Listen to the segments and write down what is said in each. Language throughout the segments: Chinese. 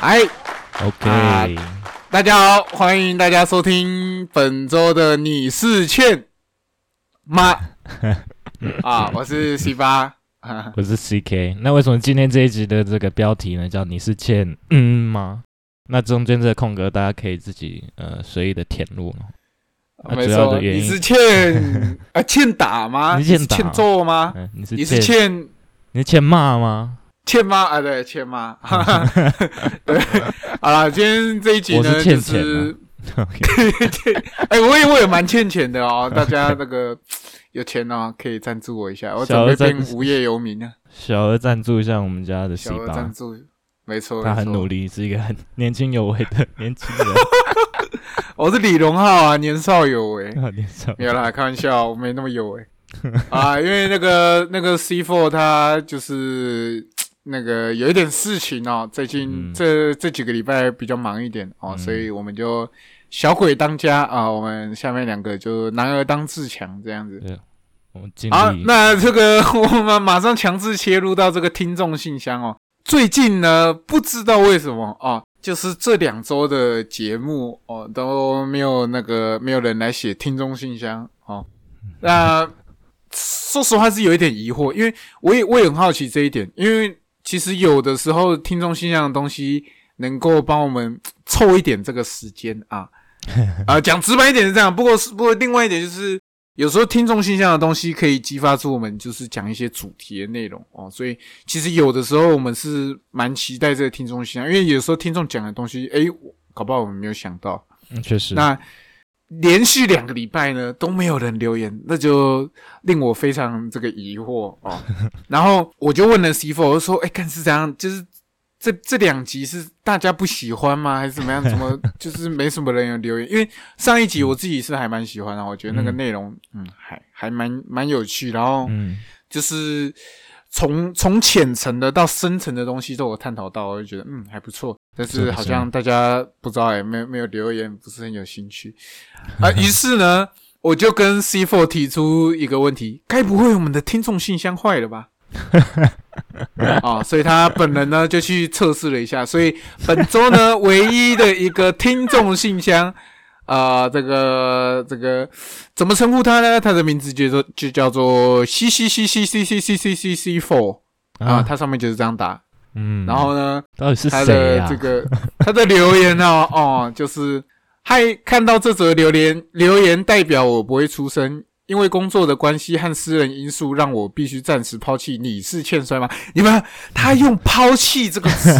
哎，OK，、大家好，欢迎大家收听本周的你是欠吗？啊，我是 C 八。我是 CK。那为什么今天这一集的这个标题呢，叫你是欠嗯吗？那中间这个空格，大家可以自己呃随意的填入没错，你是欠啊 欠打吗？你是欠揍吗？嗯、你是你是欠欠你是欠骂吗？欠吗？啊，对，欠吗？对，好了，今天这一集呢，就是 哎、我也我也蛮欠钱的哦，大家那个有钱哦，可以赞助我一下，我准备小额赞变无业游民啊，小额赞助一下我们家的 C 小额赞，助，没错，他很努力，是一个很年轻有为的年轻人。我是李荣浩啊，年少有为，年少没有啦，开玩笑，我没那么有为。啊，因为那个那个 C Four 他就是那个有一点事情哦，最近嗯这、这几个礼拜比较忙一点哦，嗯所以我们就小鬼当家啊，我们下面两个就男儿当自强这样子。我们好，力。那这个 我们马上强制切入到这个听众信箱哦。最近呢，不知道为什么哦，就是这两周的节目哦都没有那个没有人来写听众信箱哦。那说实话是有一点疑惑，因为我也我也很好奇这一点，因为其实有的时候听众信箱的东西能够帮我们凑一点这个时间啊 啊，讲直白一点是这样，不过是不过另外一点就是。有时候听众信箱的东西可以激发出我们就是讲一些主题的内容哦，所以其实有的时候我们是蛮期待这个听众信箱，因为有时候听众讲的东西，诶，搞不好我们没有想到。嗯确实，那连续两个礼拜呢都没有人留言，那就令我非常这个疑惑哦。然后我就问了 C Four，我就说：“哎，看是这样，就是这这两集是大家不喜欢吗？还是怎么样？怎么 就是没什么人有留言？因为上一集我自己是还蛮喜欢的，我觉得那个嗯内容嗯还还蛮蛮有趣，然后嗯，就是从从浅层的到深层的东西都有探讨到，我就觉得嗯还不错。但是好像大家不知道哎，没有没有留言，不是很有兴趣啊。于是呢，我就跟 C Four 提出一个问题：该不会我们的听众信箱坏了吧？啊，所以他本人呢就去测试了一下，所以本周呢唯一的一个听众信箱，啊，这个这个怎么称呼他呢？他的名字就做就叫做 C C C C C C C C C C Four 啊，他上面就是这样打。嗯，然后呢，到底是他谁这个他的留言呢，哦，就是嗨，看到这则留言，留言代表我不会出声，因为工作的关系和私人因素，让我必须暂时抛弃。你是欠摔吗？你们他用“抛弃”这个词，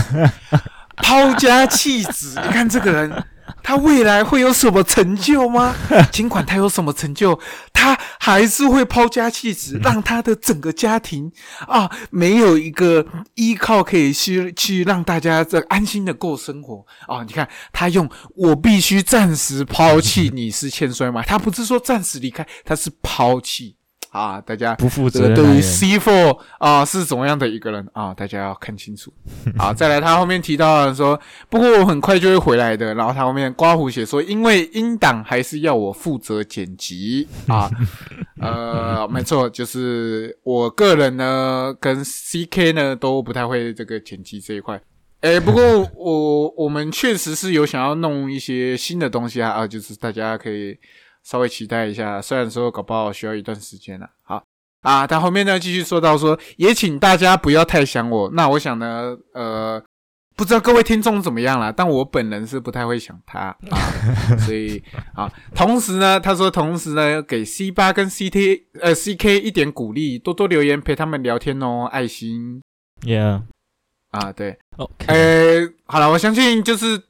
抛家弃子，你看这个人。他未来会有什么成就吗？尽管他有什么成就，他还是会抛家弃子，让他的整个家庭啊没有一个依靠可以去去让大家这安心的过生活啊！你看他用“我必须暂时抛弃你是欠摔吗？”他不是说暂时离开，他是抛弃啊！大家不负这个对于 C Four 啊是怎么样的一个人啊？大家要看清楚。啊，再来他后面提到了说，不过我很快就会回来的。然后他后面刮胡写说，因为英档还是要我负责剪辑啊。呃，没错，就是我个人呢跟 CK 呢都不太会这个剪辑这一块。诶，不过我我们确实是有想要弄一些新的东西啊，啊，就是大家可以稍微期待一下，虽然说搞不好需要一段时间了。好啊，他后面呢继续说到说，也请大家不要太想我。那我想呢，呃，不知道各位听众怎么样啦，但我本人是不太会想他啊，所以啊，同时呢，他说同时呢，给 C 八跟 CT 呃 CK 一点鼓励，多多留言陪他们聊天哦，爱心 Yeah，OK，、啊，对。呃，好了，我相信就是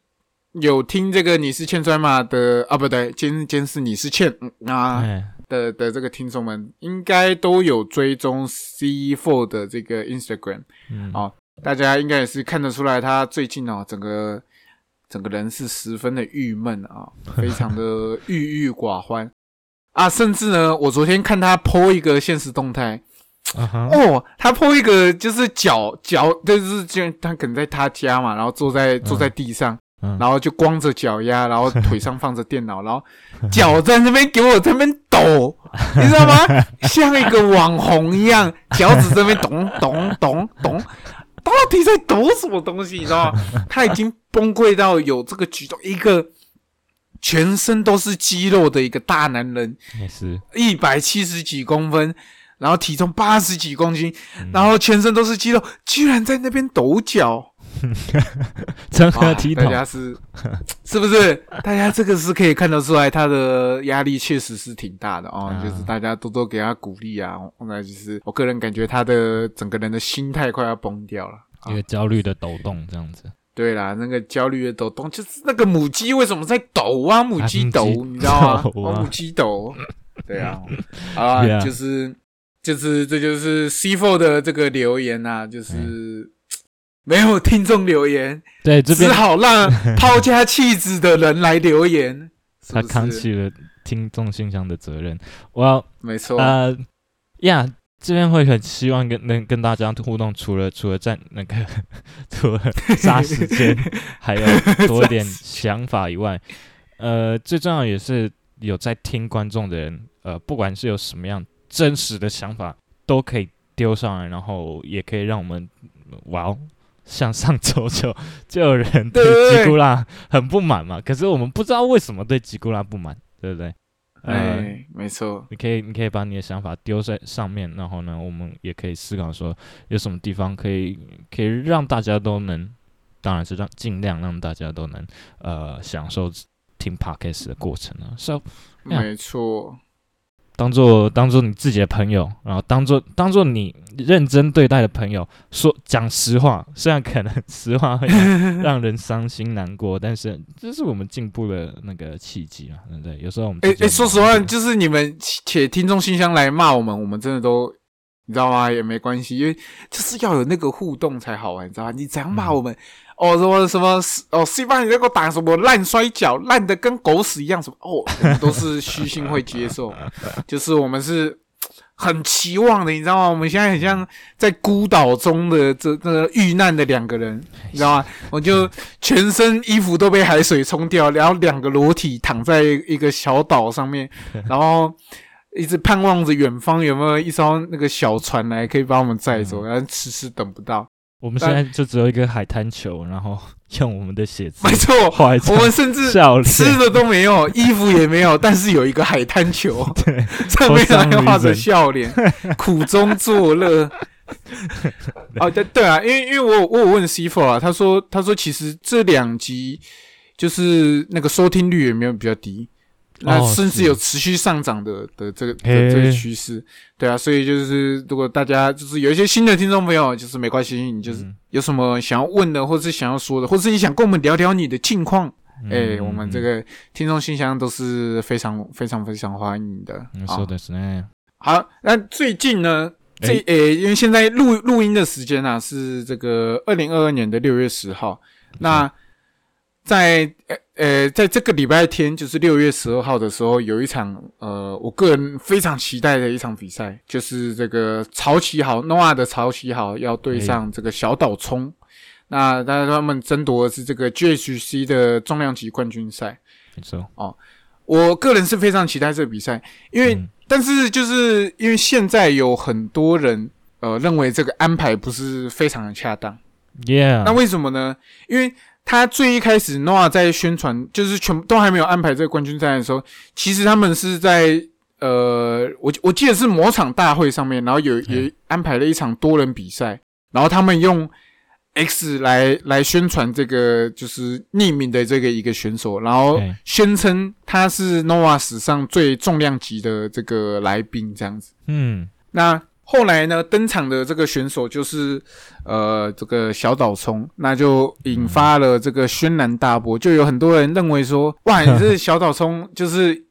有听这个你是欠砖嘛的啊，不对，监监视你是欠嗯。啊哎，的的这个听众们，应该都有追踪 C Four 的这个 Instagram 嗯，哦，大家应该也是看得出来，他最近哦，整个整个人是十分的郁闷啊，非常的 郁郁寡欢。啊，甚至呢，我昨天看他 po 一个现实动态，哦，他 po 一个就是脚脚，就是就他可能在他家嘛，然后坐在坐在地上，嗯然后就光着脚丫，然后腿上放着电脑，然后脚在那边给我在那边抖，你知道吗？像一个网红一样，脚趾这边咚咚咚咚。到底在抖什么东西？你知道吗？他已经崩溃到有这个举动，一个全身都是肌肉的一个大男人，也是，一百七十几公分，然后体重八十几公斤，嗯然后全身都是肌肉，居然在那边抖脚。成何体统？大家是是不是？大家这个是可以看得出来，他的压力确实是挺大的哦。啊就是大家多多给他鼓励啊。那就是我个人感觉他的整个人的心态快要崩掉了。啊一个焦虑的抖动这样子。对啦，那个焦虑的抖动，就是那个母鸡为什么在抖啊？母鸡抖，你知道吗？母鸡抖。对啊，啊就是就是这就是 C Four 的这个留言呐、就是。没有听众留言，对，这边只好让抛家弃子的人来留言。是他扛起了听众信箱的责任。我要没错，呃呀，这边会很希望跟能跟大家互动，除了除了在那个 除了杀时间，还有多一点想法以外，呃，最重要也是有在听观众的人，呃，不管是有什么样真实的想法，都可以丢上来，然后也可以让我们哇哦。像上周就就有人对吉古拉很不满嘛，可是我们不知道为什么对吉古拉不满，对不对？呃，哎，没错，你可以，你可以把你的想法丢在上面，然后呢，我们也可以思考说，有什么地方可以可以让大家都能，当然是让尽量让大家都能呃享受听 podcast 的过程啊。So 呀没错，当做当做你自己的朋友，然后当做当做你认真对待的朋友，说讲实话，虽然可能实话会让 让人伤心难过，但是这是我们进步的那个契机嘛，对不对？有时候我们哎哎，说实话，就是你们且听众信箱来骂我们，我们真的都。你知道吗？也没关系，因为就是要有那个互动才好玩，你知道吗？你怎样骂我们？哦，什么什么哦西班你在给我打什么烂摔跤，烂的跟狗屎一样什么？哦，我们都是虚心会接受，就是我们是很期望的，你知道吗？我们现在很像在孤岛中的这这个遇难的两个人，你知道吗？我就全身衣服都被海水冲掉，然后两个裸体躺在一个小岛上面，然后一直盼望着远方有没有一艘那个小船来可以把我们载走，然后迟迟等不到。我们现在就只有一个海滩球，然后 用我们的鞋子没错，我们甚至吃的都没有，衣服也没有，但是有一个海滩球，对，上面还画着笑脸，苦中作乐。哦，对对啊，因为因为我有我有问 C Four 啊，他说他说其实这两集就是那个收听率也没有比较低，那哦甚至有持续上涨的的这个的这个趋势，对啊，所以就是如果大家就是有一些新的听众朋友，就是没关系，你就是嗯。有什么想要问的，或是想要说的，或是你想跟我们聊聊你的近况，哎、嗯我们这个听众信箱都是非常非常非常欢迎的。说的是呢，好，那最近呢，这哎。诶、因为现在录录音的时间啊是这个二零二二年的六月十号，那在呃呃，在这个礼拜天，就是六月十二号的时候，有一场呃，我个人非常期待的一场比赛，就是这个曹奇豪 Noah 的曹奇豪要对上这个小岛聪。那但是，他们争夺的是这个 GHC 的重量级冠军赛。没错，我个人是非常期待这个比赛，因为、嗯但是就是因为现在有很多人呃认为这个安排不是非常的恰当。，Yeah，那为什么呢？因为他最一开始 Noah 在宣传，就是全都还没有安排这个冠军赛的时候，其实他们是在呃，我我记得是某场大会上面，然后有嗯也安排了一场多人比赛，然后他们用 X 来来宣传这个就是匿名的这个一个选手，然后宣称他是 Nova 史上最重量级的这个来宾，这样子。嗯，那后来呢，登场的这个选手就是呃这个小岛聪，那就引发了这个轩然大波，就有很多人认为说，哇，你这小岛聪就是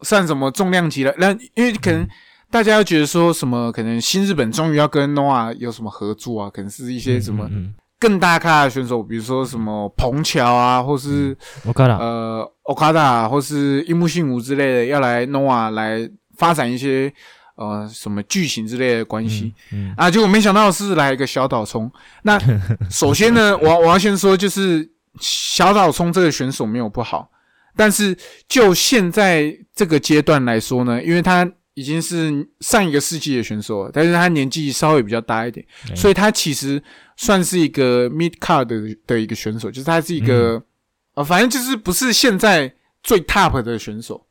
算什么重量级了？那因为可能大家要觉得说什么，可能新日本终于要跟 Nova 有什么合作啊，可能是一些什么嗯，更大咖的选手，比如说什么彭乔啊，或是。呃，Okada 或是樱木信吾之类的，要来 Nova 来发展一些呃什么剧情之类的关系、嗯，啊，结果没想到是来一个小岛聪。那 首先呢，我我要先说，就是小岛聪这个选手没有不好，但是就现在这个阶段来说呢，因为他已经是上一个世纪的选手了，但是他年纪稍微比较大一点，所以他其实算是一个 mid card 的的一个选手，就是他是一个呃，反正就是不是现在最 top 的选手。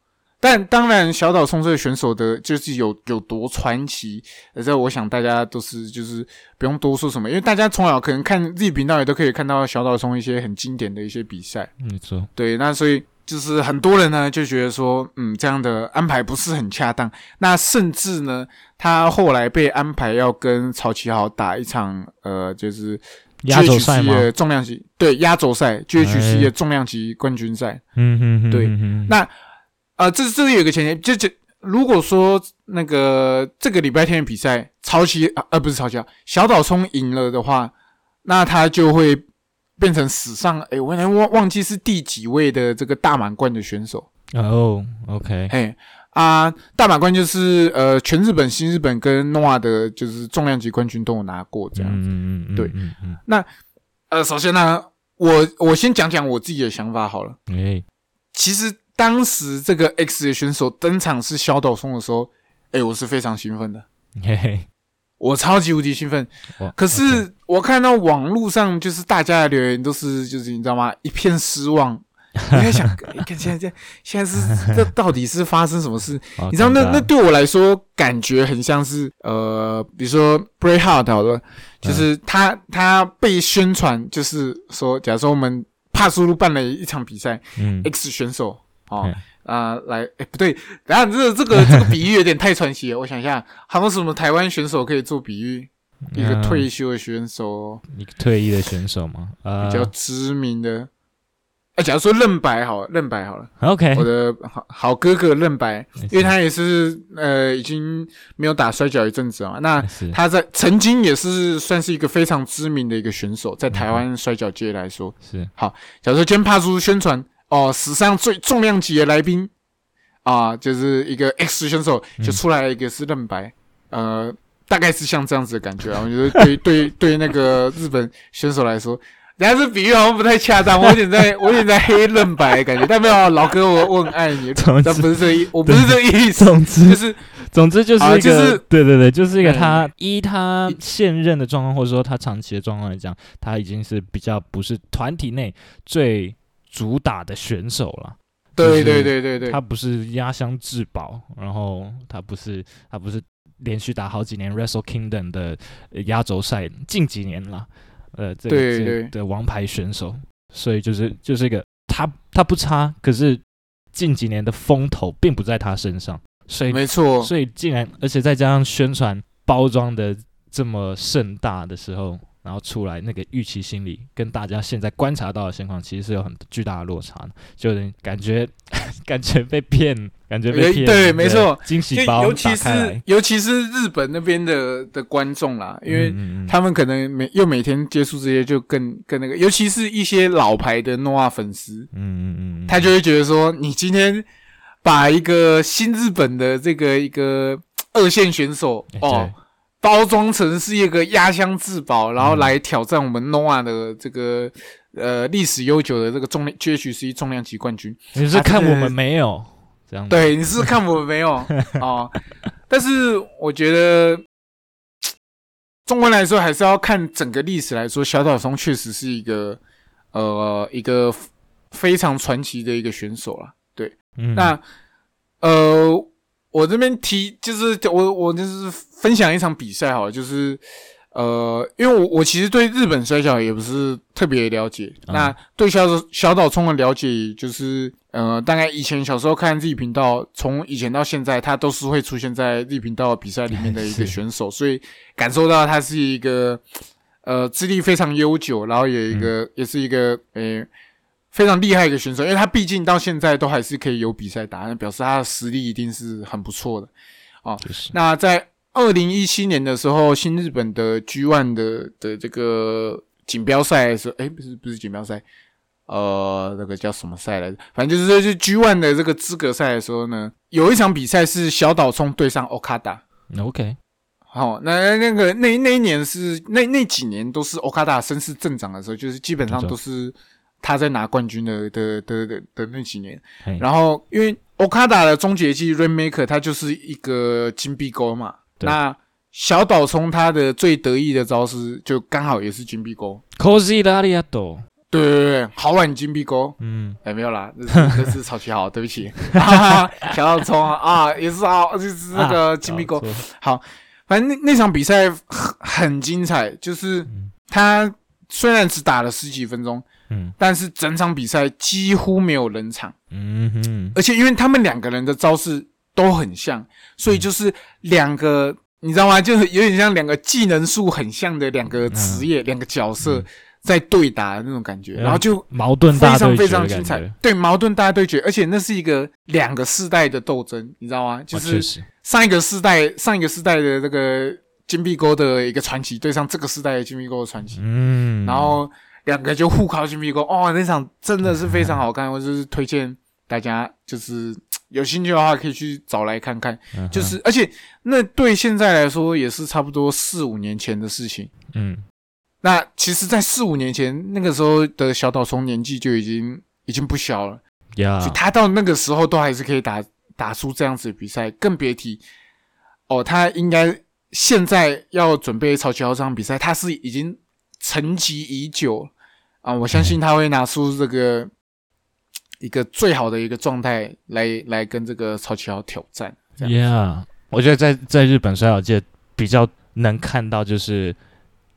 但当然，小岛聪这个选手的，就是有有多传奇，这我想大家都是就是不用多说什么，因为大家从小可能看自己频道也都可以看到小岛聪一些很经典的一些比赛。没错，对，那所以就是很多人呢就觉得说，嗯，这样的安排不是很恰当。那甚至呢，他后来被安排要跟曹启豪打一场，呃，就是压轴赛的重量级，对，压轴赛，GHC 的重量级冠军赛。嗯哼哼，对，那。啊，这这里有个前提，就就如果说那个这个礼拜天的比赛，潮汐啊，呃，不是潮汐啊，小岛聪赢了的话，那他就会变成史上，哎，我忘忘记是第几位的这个大满贯的选手。哦，OK，嘿，啊，大满贯就是呃，全日本、新日本跟诺瓦的，就是重量级冠军都有拿过这样子。嗯嗯嗯，对，那呃，首先呢，我我先讲讲我自己的想法好了。哎，其实。当时这个 X 的选手登场是小岛松的时候，哎，我是非常兴奋的，嘿嘿，我超级无敌兴奋。可是我看到网络上就是大家的留言都是就是你知道吗？一片失望。你在想，你 看现在这现在是这到底是发生什么事？你知道那那对我来说感觉很像是呃，比如说 Bray Hart 好了，就是他他被宣传就是说，假如说我们帕苏路办了一场比赛，嗯，X 选手。哦啊，来，哎，不对，等下这这个这个比喻有点太传奇了。我想一下，还有什么台湾选手可以做比喻？一个退休的选手，一个退役的选手吗？比较知名的。哎，假如说任白好了，任白好了，OK，我的好好哥哥任白，因为他也是呃已经没有打摔跤一阵子啊。那他在曾经也是算是一个非常知名的一个选手，在台湾摔跤界来说是好。假如说今天帕出宣传。哦，史上最重量级的来宾啊，就是一个 X 选手，就出来了一个是嫩白，呃，大概是像这样子的感觉啊。我觉得对对对，那个日本选手来说，人家这比喻好像不太恰当，我有点在 我有点在黑嫩白感觉。但没有老哥，我我很爱你，但不是这意，我不是这意思。总之就是，总之就是一个，对对对，就是一个他依他现任的状况，或者说他长期的状况来讲，他已经是比较不是团体内最。主打的选手了，对对对对对，他不是压箱至宝，然后他不是他不是连续打好几年 Wrestle Kingdom 的压轴赛，近几年了，呃，这个的王牌选手，所以就是就是一个他他不差，可是近几年的风头并不在他身上，所以没错，所以竟然而且再加上宣传包装的这么盛大的时候。然后出来那个预期心理，跟大家现在观察到的现况，其实是有很巨大的落差的，就是感觉 感觉被骗，感觉被骗。对，没错，惊喜包尤其是尤其是日本那边的的观众啦，因为他们可能每又每天接触这些，就更更那个，尤其是一些老牌的诺亚粉丝，嗯嗯嗯，他就会觉得说，你今天把一个新日本的这个一个二线选手哦。包装成是一个压箱至宝，然后来挑战我们 NOAH 的这个呃历史悠久的这个重量 GHC 重量级冠军。你是看我们没有这样？对，你是看我们没有 哦。但是我觉得，中文来说还是要看整个历史来说，小岛松确实是一个呃一个非常传奇的一个选手了。对，那呃。我这边提就是我我就是分享一场比赛哈，就是呃，因为我我其实对日本摔跤也不是特别了解，那对小岛小岛聪的了解就是呃，大概以前小时候看 Z 频道，从以前到现在，他都是会出现在 Z 频道比赛里面的一个 选手，所以感受到他是一个呃资历非常悠久，然后有一个也是一个诶。非常厉害一个选手，因为他毕竟到现在都还是可以有比赛打，那表示他的实力一定是很不错的啊。那在二零一七年的时候，新日本的 G One 的的这个锦标赛的时候，哎，不是不是锦标赛，呃，那个叫什么赛来着？反正就是说，是 G One 的这个资格赛的时候呢，有一场比赛是小岛聪对上 Okada。OK，好，那那个那那一年是那那几年都是 Okada 声势正长的时候，就是基本上都是。他在拿冠军的的的的的那几年。然后因为 Okada 的终结技 Rainmaker，它就是一个金币钩嘛。那小岛聪他的最得意的招式就刚好也是金币钩。Cozy 的阿里亚多，对对对对，好玩金币钩。嗯，哎，没有啦，这是这是曹奇豪，对不起，哈 哈小岛聪啊啊，也是啊，就是那个金币钩。搞错反正那那场比赛很很精彩，就是嗯他虽然只打了十几分钟，嗯。但是整场比赛几乎没有冷场，嗯哼，而且因为他们两个人的招式都很像，所以就是两个。你知道吗？就是有点像两个技能数很像的两个职业、两个角色嗯。在对打的那种感觉，嗯。然后就矛盾非常非常精彩。对矛盾大对决，而且那是一个两个世代的斗争，你知道吗？就是上一个世代上一个世代的这个金币钩的一个传奇对上这个世代的金币钩的传奇，嗯，然后两个就互靠金币钩，哦，那场真的是非常好看，我就是推荐大家就是。有兴趣的话，可以去找来看看。嗯就是，而且那对现在来说也是差不多四五年前的事情。嗯那其实，在四五年前那个时候的小岛松年纪就已经已经不小了，呀，他到那个时候都还是可以打打出这样子的比赛，更别提哦，他应该现在要准备超级豪这场比赛，他是已经沉寂已久啊，我相信他会拿出这个一个最好的一个状态来来跟这个超级豪挑战。Yeah，我觉得在在日本摔跤界比较能看到，就是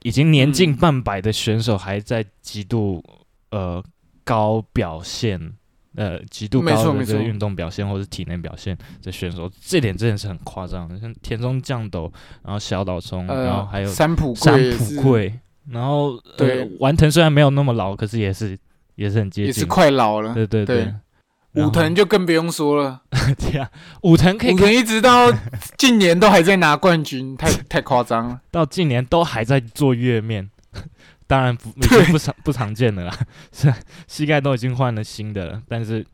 已经年近嗯半百的选手还在极度呃高表现，呃极度高的这个运动表现或者体能表现的选手，这点真的是很夸张的。像田中将斗，然后小岛聪，然后呃，还有三浦山浦贵，然后对。呃，丸藤虽然没有那么老，可是也是也是很接近，也是快老了。对对对。武藤就更不用说了，对啊，武藤可以武藤一直到 近年都还在拿冠军，太太夸张了。到近年都还在做月面，当然不已经对不常不常见了啦，是 膝盖都已经换了新的了，但是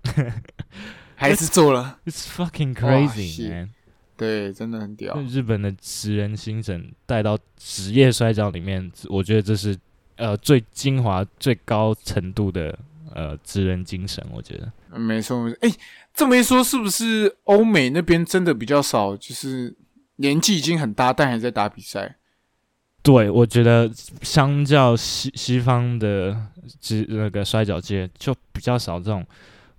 还是做了，it's fucking crazy 是 man，对，真的很屌。日本的职人精神带到职业摔跤里面，我觉得这是呃最精华、最高程度的呃职人精神，我觉得。嗯没错，没错。哎，这么一说，是不是欧美那边真的比较少？就是年纪已经很大，但还在打比赛。对，我觉得相较西西方的职那个摔跤界，就比较少这种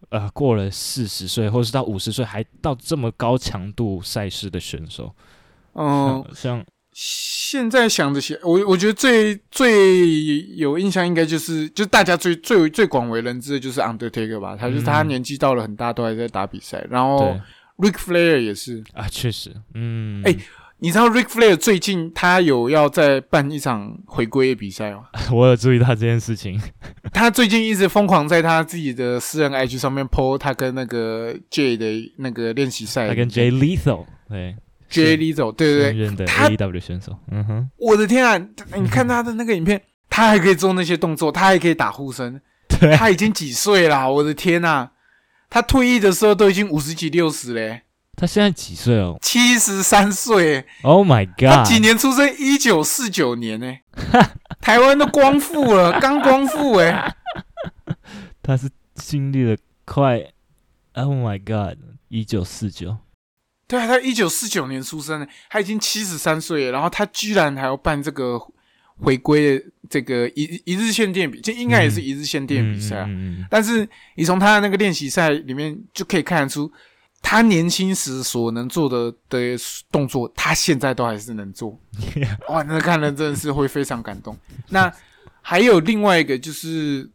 呃过了四十岁或是到五十岁还到这么高强度赛事的选手。嗯，像像现在想这些，我我觉得最最有印象应该就是，就是大家最最最广为人知的就是 Undertaker 吧，他就是他嗯年纪到了很大，都还在打比赛。然后 Ric Flair 也是，啊，确实，嗯，哎你知道 Ric Flair 最近他有要在办一场回归的比赛吗？我有注意到这件事情。他最近一直疯狂在他自己的私人 IG 上面 po 他跟那个 J 的那个练习赛，他跟 Jay Lethal 对 J Lizzo，对对对，的他 AEW 选手，嗯哼，我的天啊！你看他的那个影片，他还可以做那些动作，他还可以打护身，对啊，他已经几岁啦？我的天呐、他退役的时候都已经五十几、六十嘞，他现在几岁哦七十三岁。？Oh my god！他几年出生？一九四九年呢、台湾都光复了，刚光复哎、他是经历了快，Oh my god！一九四九，对啊，他一九四九年出生的，他已经七十三岁了，然后他居然还要办这个回归的这个一一日限定比，这应该也是一日限定比赛啊。嗯嗯嗯但是你从他的那个练习赛里面就可以看得出，他年轻时所能做的的动作，他现在都还是能做。哇，那看了真的是会非常感动。那还有另外一个就是，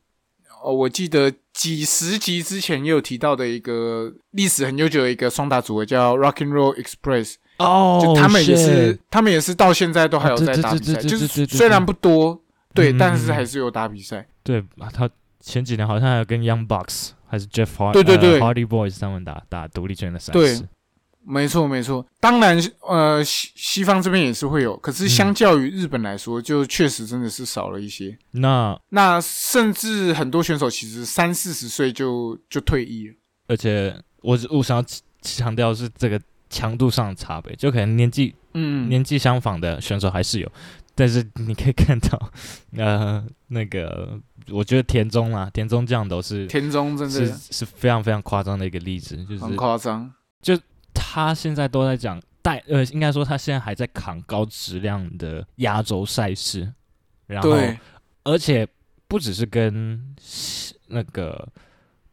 哦，我记得几十集之前也有提到的一个历史很悠久的一个双打组合叫 Rock and Roll Express，哦，就他们也是他们也是到现在都还有在打比赛，就是虽然不多，对，嗯但是还是有打比赛。对啊，他前几年好像还有跟 Young Bucks 还是 Jeff Hard 对对对呃 Hardy Boys 他们打打独立拳的赛对，没错，没错。当然，呃，西西方这边也是会有，可是相较于日本来说，就确实真的是少了一些。那那甚至很多选手其实三四十岁就就退役了。而且我我想要强调是这个强度上的差别，就可能年纪嗯，年纪相仿的选手还是有，但是你可以看到，呃，那个我觉得田中啊，田中酱都是田中真是的是是非常非常夸张的一个例子，就是很夸张。就他现在都在讲带呃，应该说他现在还在扛高质量的亚洲赛事，然后，而且不只是跟那个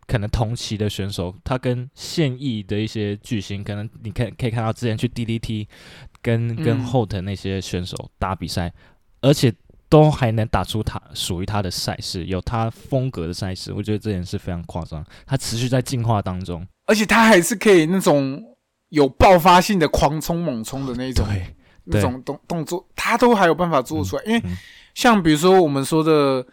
可能同期的选手，他跟现役的一些巨星，可能你看可以看到之前去 DDT 跟跟嗯后藤那些选手打比赛，而且都还能打出他属于他的赛事，有他风格的赛事，我觉得这点是非常夸张。他持续在进化当中，而且他还是可以那种有爆发性的狂冲猛冲的那种对，那种动动作，他都还有办法做出来。因为嗯像比如说我们说的，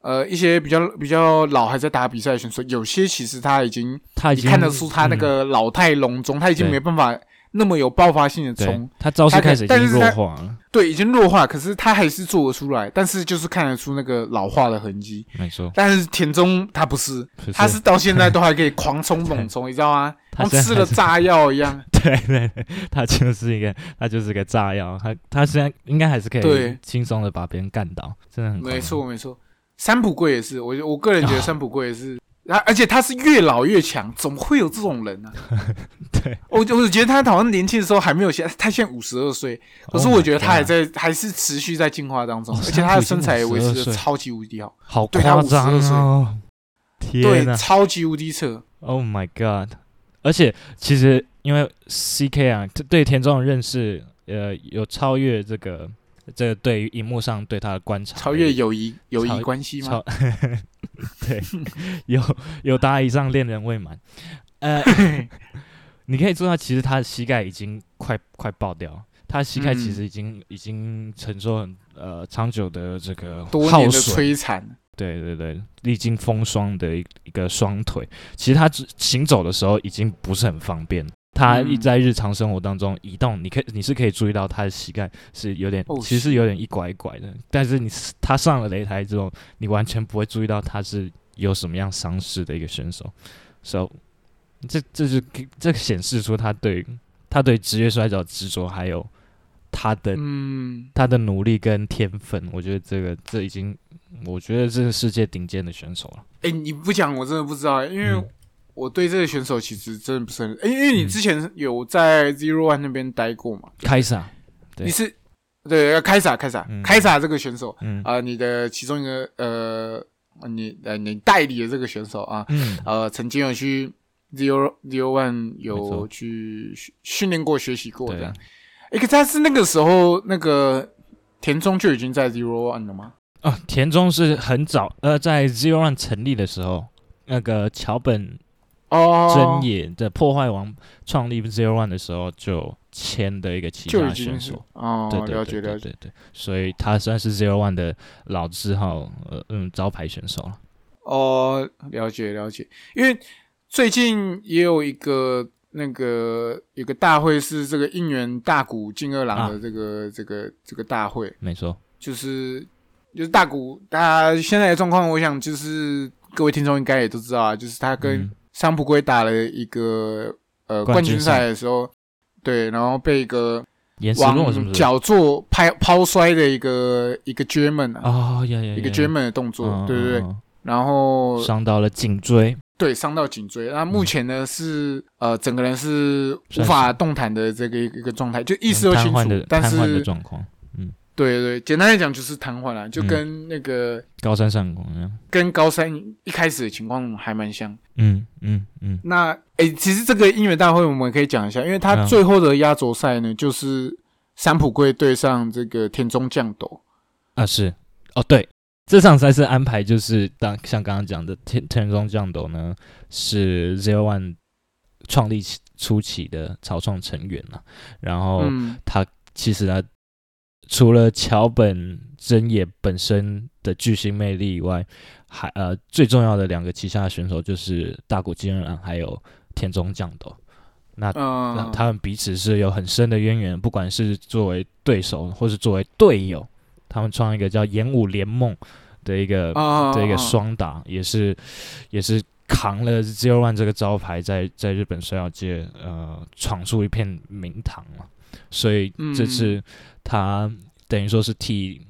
呃，一些比较比较老还在打比赛的选手，有些其实他已经他已经看得出他那嗯个老态龙钟，他已经没办法那么有爆发性的对冲，他招式开始已经弱化了，对，已经弱化，可是他还是做得出来，但是就是看得出那个老化的痕迹。没错，但是田中他不是，不他是到现在都还可以狂冲猛冲，你知道吗？他像吃了炸药一样。对对对，他就是一个，他就是个炸药，他他现在应该还是可以对轻松的把别人干倒，真的很没错，没错。三浦贵也是，我我个人觉得三浦贵也是，他而且他是越老越强，怎么会有这种人呢、对，我我觉得他好像年轻的时候还没有现，他现在五十二岁，可是 Oh 我觉得他还在，还是持续在进化当中，哦而且他的身材也维持的超级无敌好，好夸张52岁哦！天超级无敌扯。，Oh my God！而且其实因为 CK 啊，这对田中的认识，呃，有超越这个这个对于荧幕上对他的观察，超越友谊友谊关系吗超？对，有有达以上恋人未满，呃，你可以知道，其实他的膝盖已经快快爆掉了。他的膝盖其嗯实已经、已经承受很呃长久的这个多年的，摧残，对对对，历经风霜的一一个双腿，其实他只行走的时候已经不是很方便。他一嗯在日常生活当中移动，你可以你是可以注意到他的膝盖是有点，哦其实有点一拐一拐的。但是你他上了擂台之后，你完全不会注意到他是有什么样伤势的一个选手。So，这这是这显示出他对他对职业摔跤执着，还有他的嗯，他的努力跟天分，我觉得这个这已经，我觉得这是世界顶尖的选手了。哎、你不讲我真的不知道、因为嗯我对这个选手其实真的不是很，哎、因为你嗯。之前有在 Zero One 那边待过嘛，开撒，对。你是对开撒开撒嗯。开撒这个选手嗯。啊、你的其中一个呃，你呃你代理的这个选手啊，嗯，呃，曾经有去 Zero Zero One 有去训训练过、学习过这对样。哎、可是他是那个时候那个田中就已经在 Zero One 了吗？哦，田中是很早，呃，在 Zero One 成立的时候，那个桥本哦，真也在破坏王创立 Zero One 的时候就签的一个旗就下已经是选手。哦，对对了解了解。对对对。对，所以他算是 Zero One 的老字号，呃嗯，招牌选手了。哦，了解了解，因为最近也有一个那个有个大会是这个应援大谷进二郎的这个、这个这个大会，没错，就是就是大谷，大家现在的状况，我想就是各位听众应该也都知道啊，就是他跟嗯桑普圭打了一个呃冠军赛赛。的时候，对，然后被一个岩石落是不是？往脚做拍抛摔的一个一个 German 啊，一个 German 的动作，嗯对对对，嗯然后嗯伤到了颈椎，对，伤到颈椎。那目前呢是呃，整个人是无法动弹的这个一个状态，就意识都清楚但是状况，对对，简单来讲就是瘫痪了，就嗯。跟那个、高山上空一样。跟高山一开始的情况还蛮像。嗯嗯嗯，那诶，其实这个音乐大会我们可以讲一下，因为他嗯。最后的压轴赛呢，就是三浦贵对上这个田中将斗。啊是，哦对，这场赛事安排就是当像刚刚讲的田田中将斗呢是 Zero One 创立起初期的草创成员了，然后嗯，他其实呢，除了桥本真也本身的巨星魅力以外，还呃最重要的两个旗下的选手就是大谷金人郎还有田中将斗。那他们彼此是有很深的渊源，不管是作为对手或是作为队友，他们创一个叫演武联盟的一个、啊的一个双打，也是也是扛了 Zero One 这个招牌在在日本摔跤界呃闯出一片名堂嘛。所以嗯这次他等于说是替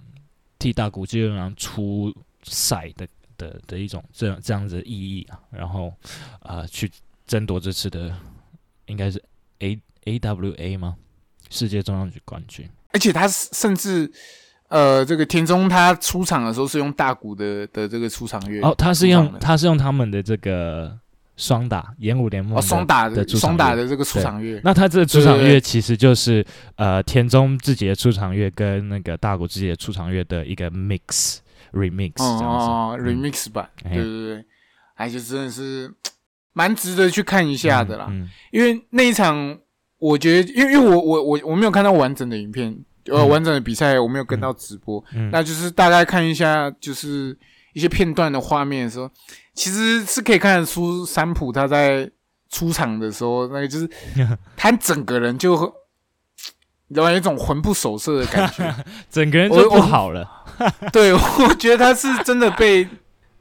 替大谷基本上出赛的的的一种这样这样子的意义啊，然后啊、去争夺这次的应该是 A A W A 吗？世界重量级冠军。而且他甚至呃，这个田中他出场的时候是用大鼓的的这个出场乐哦，他是用他是用他们的这个双打演武联盟哦的双打的双打的这个出场乐，那他这个出场乐其实就是呃田中自己的出场乐跟那个大谷自己的出场乐的一个 mix remix 这样子。哦嗯，remix 版，哎对对对，哎，就真的是蛮值得去看一下的啦。嗯因为那一场，我觉得，因为因为我我我我没有看到完整的影片，呃，嗯。完整的比赛我没有跟到直播，嗯。那就是大概看一下，就是一些片段的画面的时候，其实是可以看得出三浦他在出场的时候，那个就是 他整个人就？有一种魂不守舍的感觉。整个人我就不好了。对，我觉得他是真的被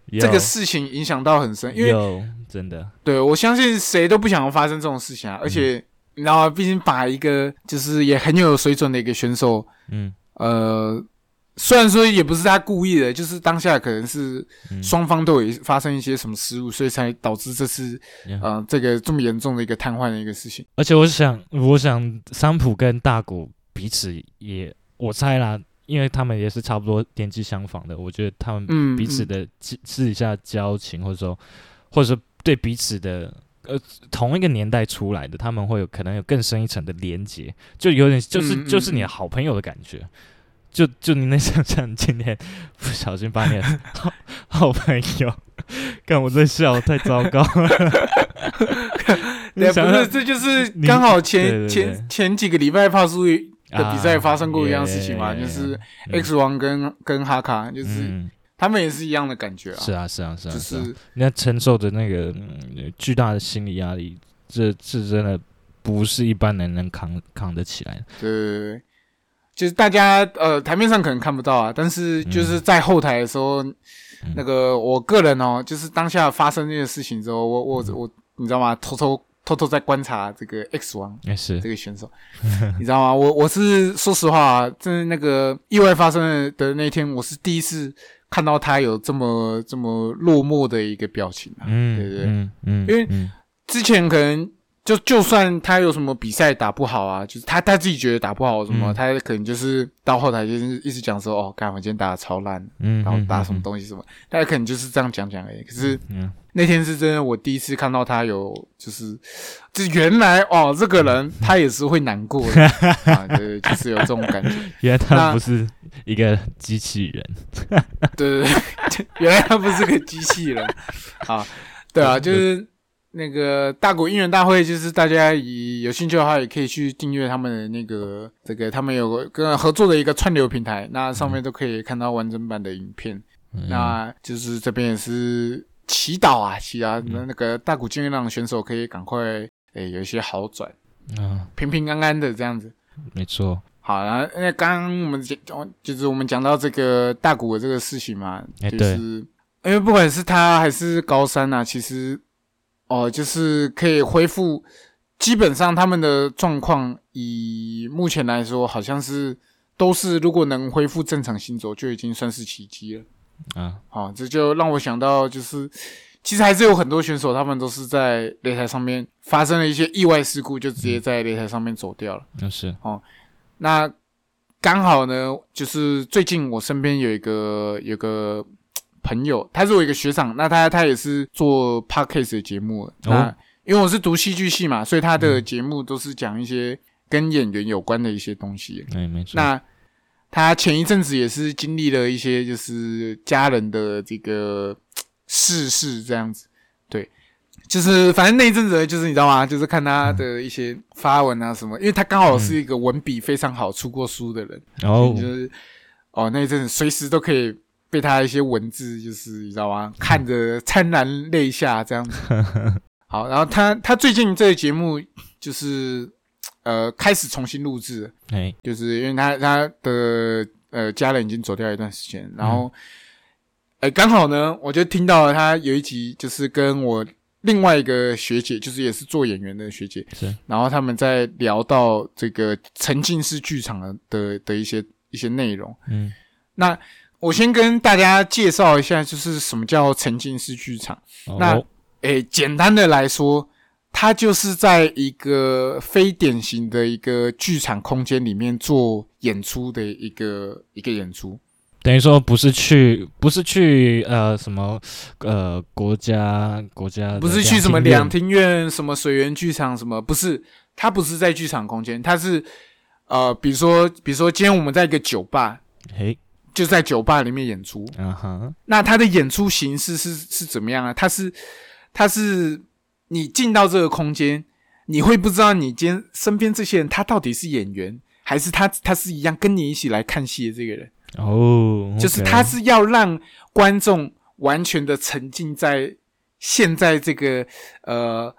有这个事情影响到很深，因为真的，对我相信谁都不想要发生这种事情啊，而且你知道？毕竟把一个就是也很有水准的一个选手，嗯呃，虽然说也不是他故意的，就是当下可能是嗯双方都有发生一些什么失误，所以才导致这次呃这个这么严重的一个瘫痪的一个事情。而且我想，我想三浦跟大谷彼此也，我猜啦，因为他们也是差不多年纪相仿的，我觉得他们嗯，彼此嗯的私私底下交情，或者说，或者说对彼此的呃同一个年代出来的，他们会有可能有更深一层的连结，就有点就是、就是你的嗯好朋友的感觉。就就你能想象，你今天不小心把你的 好好朋友，看我在笑，太糟糕。了。你对，不是，这就是刚好对前前前几个礼拜帕苏的比赛啊发生过一样事情嘛就是 X 王跟跟哈卡，就是嗯，他们也是一样的感觉啊，是啊，是啊，是啊，就是啊，人家承受着那个、嗯、巨大的心理压力，这这真的不是一般人能扛扛得起来的。对对对，就是大家呃台面上可能看不到啊，但是就是在后台的时候，那个我个人哦，就是当下发生这件事情之后，我我我你知道吗？偷偷偷偷在观察这个 X 王也是这，个选手，你知道吗？我我是说实话啊，真的那个意外发生的的那天，我是第一次看到他有这么这么落寞的一个表情啊。嗯，对对嗯嗯，因为嗯之前可能就就算他有什么比赛打不好啊，就是他他自己觉得打不好什么，嗯。他可能就是到后台就是一直讲说哦，干我今天打的超烂，嗯，然后打嗯什么东西什么，大家可能就是这样讲讲而已。可是嗯那天是真的，我第一次看到他有就是，就是原来哦，这个人他也是会难过的。啊，对，就是有这种感觉。原来他不是一个机器人，对对对，原来他不是个机器人。啊，对啊，就是那个大谷应援大会，就是大家以有兴趣的话，也可以去订阅他们的那个这个，他们有个跟合作的一个串流平台，那上面都可以看到完整版的影片。嗯。那就是这边也是祈祷啊，祈祷那那个大谷健二郎选手可以赶快诶、有一些好转，嗯，平平安安的这样子。没错，好，然后那刚刚我们讲，就是我们讲到这个大谷的这个事情嘛，就是因为不管是他还是高山啊，其实哦，就是可以恢复，基本上他们的状况以目前来说，好像是都是如果能恢复正常行走，就已经算是奇迹了。啊，好，这就让我想到，就是其实还是有很多选手，他们都是在擂台上面发生了一些意外事故，就直接在擂台上面走掉了。那是哦，那刚好呢，就是最近我身边有一个有个朋友，他是我一个学长，那他他也是做 podcast 的节目的。那因为我是读戏剧系嘛，所以他的节目都是讲一些跟演员有关的一些东西。哎，没错，那他前一阵子也是经历了一些就是家人的这个逝世这样子，对，就是反正那一阵子就是你知道吗？就是看他的一些发文啊什么，因为他刚好是一个文笔非常好、出过书的人，然后就是哦那一阵子随时都可以被他一些文字就是你知道吗？看着潸然泪下这样子。好，然后他他最近这个节目就是呃开始重新录制。哎，就是因为他他的呃家人已经走掉一段时间，然后哎刚、好呢，我就听到了他有一集就是跟我另外一个学姐，就是也是做演员的学姐，是，然后他们在聊到这个沉浸式剧场的的的一些一些内容。嗯那我先跟大家介绍一下，就是什么叫沉浸式剧场。那哦诶，简单的来说，它就是在一个非典型的一个剧场空间里面做演出的一个一个演出。等于说不是去不是去呃什么呃国家国家不是去什么两两厅院、什么水源剧场什么，不是，它不是在剧场空间，它是呃，比如说，比如说今天我们在一个酒吧，嘿就在酒吧里面演出，那他的演出形式是是怎么样啊？他是他是你进到这个空间，你会不知道你今天身边这些人他到底是演员，还是他他是一样跟你一起来看戏的这个人，哦，就是他是要让观众完全的沉浸在现在这个呃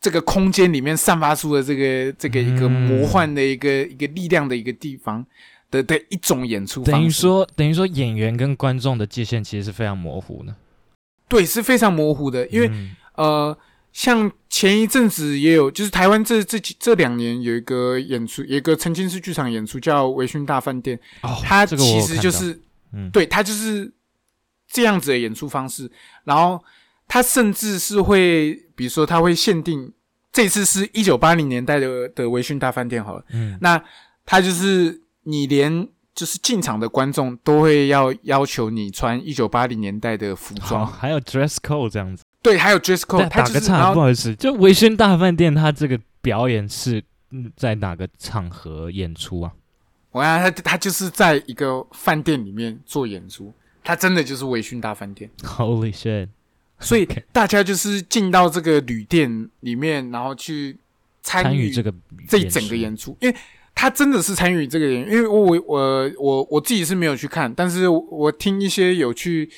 这个空间里面散发出的这个这个一个嗯。魔幻的一个、一个力量的一个地方的的一种演出方式。等于说等于说演员跟观众的界限其实是非常模糊的，对，是非常模糊的，因为、嗯呃，像前一阵子也有，就是台湾这这几这两年有一个演出，有一个沉浸式剧场演出叫《微醺大饭店》，哦，它其实就是嗯对，它就是这样子的演出方式。然后它甚至是会，比如说它会限定，这次是一九八零年代的的微醺大饭店好了，嗯那它就是你连就是进场的观众都会要要求你穿一九八零年代的服好，装，还有 dress code 这样子。对，还有 dress code，打个岔，不好意思，就微醺大饭店它这个表演是嗯在哪个场合演出啊？我看他他就是在一个饭店里面做演出，他真的就是微醺大饭店，Holy shit！所以 大家就是进到这个旅店里面，然后去参与这个这一整个演出，因为他真的是参与这个演，因为我我我我我自己是没有去看，但是我听一些有去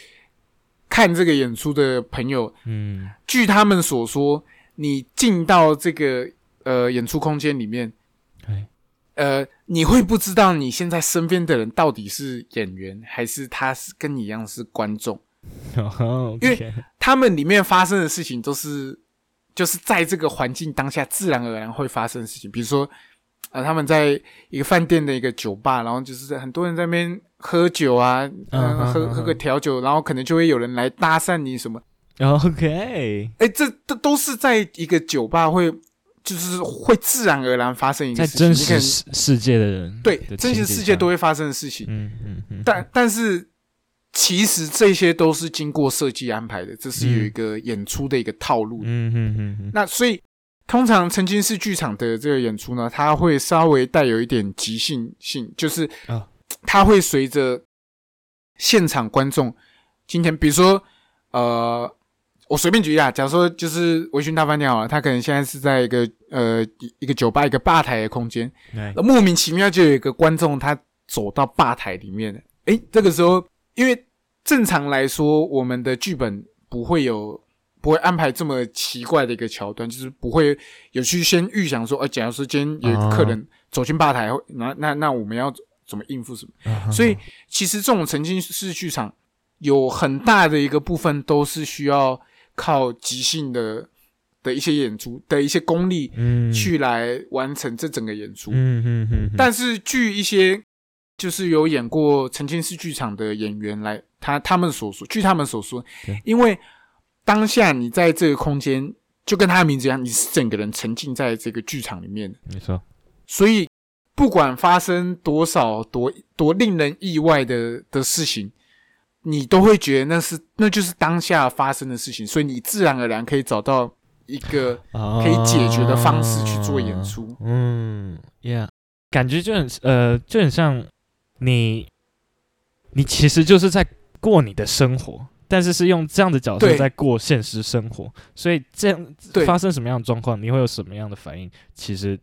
看这个演出的朋友，嗯据他们所说，你进到这个呃演出空间里面，哎呃，你会不知道你现在身边的人到底是演员，还是他是跟你一样是观众。哦因为他们里面发生的事情都是，就是在这个环境当下自然而然会发生的事情。比如说，呃，他们在一个饭店的一个酒吧，然后就是很多人在那边喝酒啊，嗯喝喝个调酒，然后可能就会有人来搭讪你什么。OK，哎，这这都是在一个酒吧会，就是会自然而然发生一个在事情。真实世世界的人对的真实世界都会发生的事情，嗯嗯嗯，但但是其实这些都是经过设计安排的，这是有一个演出的一个套路。嗯嗯嗯嗯那所以通常沉浸式剧场的这个演出呢，它会稍微带有一点即兴性，就是啊它会随着现场观众今天，比如说呃。我随便举例啊，假如说就是微醺大饭店好了，他可能现在是在一个呃一一个酒吧一个吧台的空间，莫名其妙就有一个观众他走到吧台里面了。诶，这个时候，因为正常来说，我们的剧本不会有不会安排这么奇怪的一个桥段，就是不会有去先预想说，呃，假如说今天有一个客人走进吧台，那那那我们要怎么应付什么？啊所以其实这种沉浸式剧场有很大的一个部分都是需要靠即兴的的一些演出的一些功力嗯去来完成这整个演出。嗯嗯嗯，但是据一些就是有演过沉浸式剧场的演员来，他他们所说，据他们所说，因为当下你在这个空间，就跟他的名字一样，你是整个人沉浸在这个剧场里面的，没错，所以不管发生多少多多令人意外的的事情。你都会觉得那是那就是当下发生的事情，所以你自然而然可以找到一个可以解决的方式去做演出。嗯，Yeah，感觉就很呃，就很像你，你其实就是在过你的生活，但是是用这样的角色在过现实生活，所以这样对发生什么样的状况，你会有什么样的反应，其实。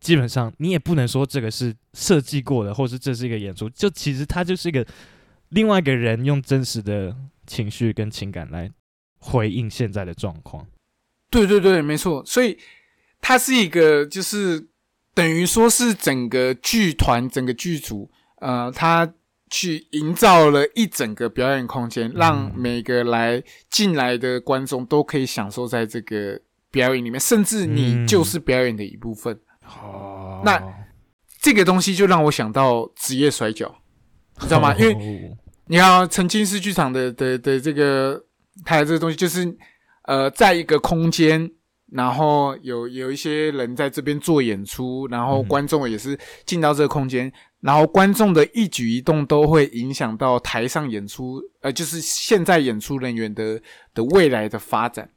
基本上，你也不能说这个是设计过的，或是这是一个演出，就其实它就是一个另外一个人用真实的情绪跟情感来回应现在的状况。对对对，没错。所以它是一个，就是等于说是整个剧团、整个剧组，呃，他去营造了一整个表演空间，让每个来进来的观众都可以享受在这个表演里面，甚至你嗯就是表演的一部分。哦那这个东西就让我想到职业摔跤，你知道吗？因为为你看沉浸式剧场的的的这个它的这个东西，就是呃，在一个空间，然后有有一些人在这边做演出，然后嗯观众也是进到这个空间，然后观众的一举一动都会影响到台上演出，呃，就是现在演出人员的的未来的发展。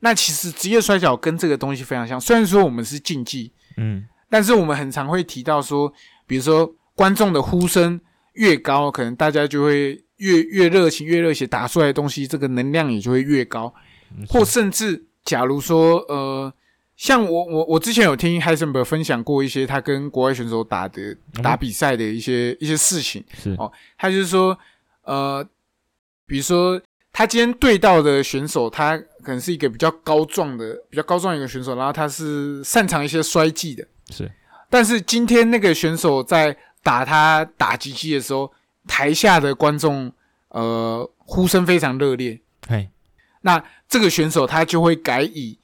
那其实职业摔角跟这个东西非常像，虽然说我们是竞技，嗯但是我们很常会提到说，比如说观众的呼声越高，可能大家就会越越热情、越热血，打出来的东西这个能量也就会越高。嗯或甚至，假如说呃，像我我我之前有听 Heisenberg 分享过一些他跟国外选手打的打比赛的一些、一些事情，是。哦他就是说呃，比如说他今天对到的选手，他可能是一个比较高壮的、比较高壮一个选手，然后他是擅长一些摔技的。是。但是今天那个选手在打他打击机的时候，台下的观众呃呼声非常热烈，嘿。那这个选手他就会改以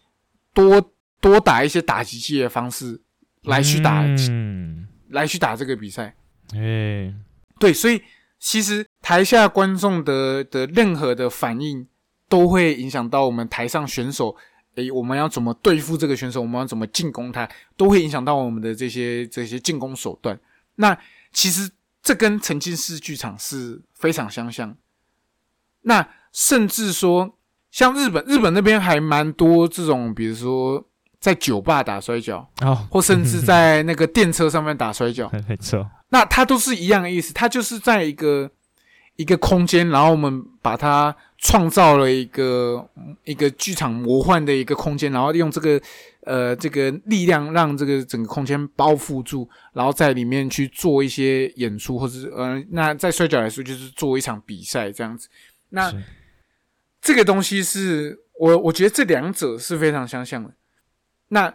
多多打一些打击器的方式来去打、嗯来去打这个比赛。哎对，所以其实台下观众的的任何的反应都会影响到我们台上选手。诶，我们要怎么对付这个选手？我们要怎么进攻他，都会影响到我们的这些这些进攻手段。那其实这跟沉浸式剧场是非常相像。那甚至说，像日本，日本那边还蛮多这种，比如说在酒吧打摔跤，哦，或甚至在那个电车上面打摔跤。没错，那它都是一样的意思，它就是在一个一个空间，然后我们把它创造了一个一个剧场魔幻的一个空间，然后用这个呃这个力量让这个整个空间包覆住，然后在里面去做一些演出，或者是呃那在摔跤来说就是做一场比赛这样子。那这个东西是我我觉得这两者是非常相像的。那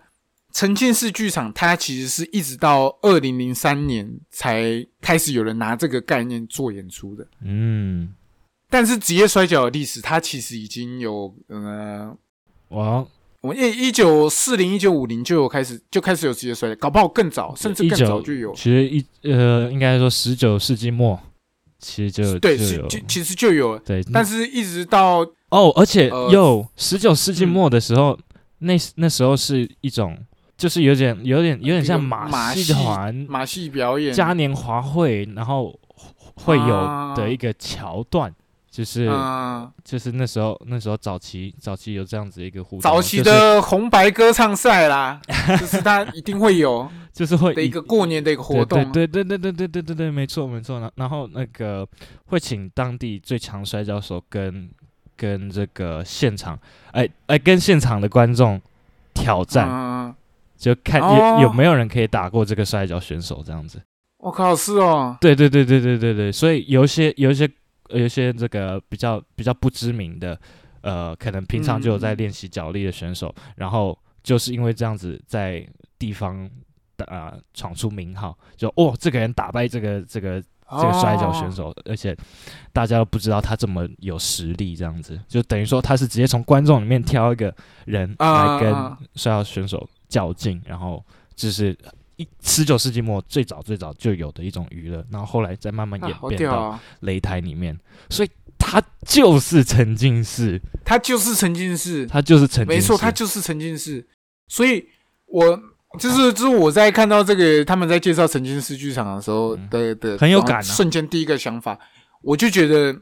沉浸式剧场它其实是一直到二零零三年才开始有人拿这个概念做演出的，嗯，但是职业摔跤的历史它其实已经有呃，哇，我一一九四零一九五零就有开始就开始有职业摔跤，搞不好更早，甚至更早就有。其实一呃，应该说十九世纪末，其实就对，就其实就有了，对，但是一直到哦，而且呃又十九世纪嗯。末的时候，那那时候是一种，就是有点有点有点像马马戏戏团马戏表演，嘉年华会，然后会有啊的一个桥段，就是、嗯，就是那时候那时候早期早期有这样子一个互动，早期的红白歌唱赛啦，就是它一定会有 就是会的一个过年的一个活动。对对对对对对对对对，没错没错。然然后那个会请当地最强摔跤手跟跟这个现场，哎哎，跟现场的观众挑战，嗯，就看哦有有没有人可以打过这个摔跤选手这样子。我靠，是哦，对对对对对对对，所以有一些有一些有一些这个比较比较不知名的，呃，可能平常就有在嗯练习脚力的选手，然后就是因为这样子在地方啊、闯出名号，就哦这个人打败这个这个这个摔跤选哦，手，而且大家都不知道他这么有实力，这样子就等于说他是直接从观众里面挑一个人啊来跟啊摔跤选手较劲，然后就是一十九世纪末最早最早就有的一种娱乐，然后后来再慢慢演变到！擂台里面，所以他就是沉浸式，他就是沉浸式，他就是沉浸式，没错，他就是沉浸式。所以我就是就是我在看到这个他们在介绍沉浸式剧场的时候嗯的的很有感啊。瞬间第一个想法，我就觉得，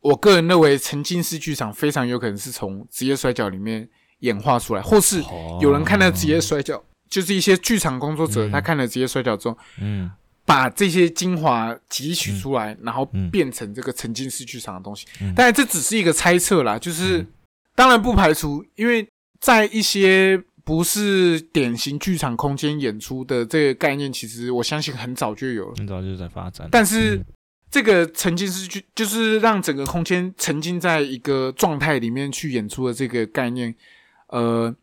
我个人认为沉浸式剧场非常有可能是从职业摔跤里面演化出来，或是哦。有人看了职业摔跤，就是一些剧场工作者，嗯。他看了职业摔跤之后，嗯。把这些精华汲取出来，然后嗯。变成这个沉浸式剧场的东西。嗯。当然，这只是一个猜测啦，就是、嗯。当然不排除，因为在一些不是典型剧场空间演出的这个概念，其实我相信很早就有了。很早就在发展，但是嗯这个沉浸式剧，就是让整个空间沉浸在一个状态里面去演出的这个概念，呃，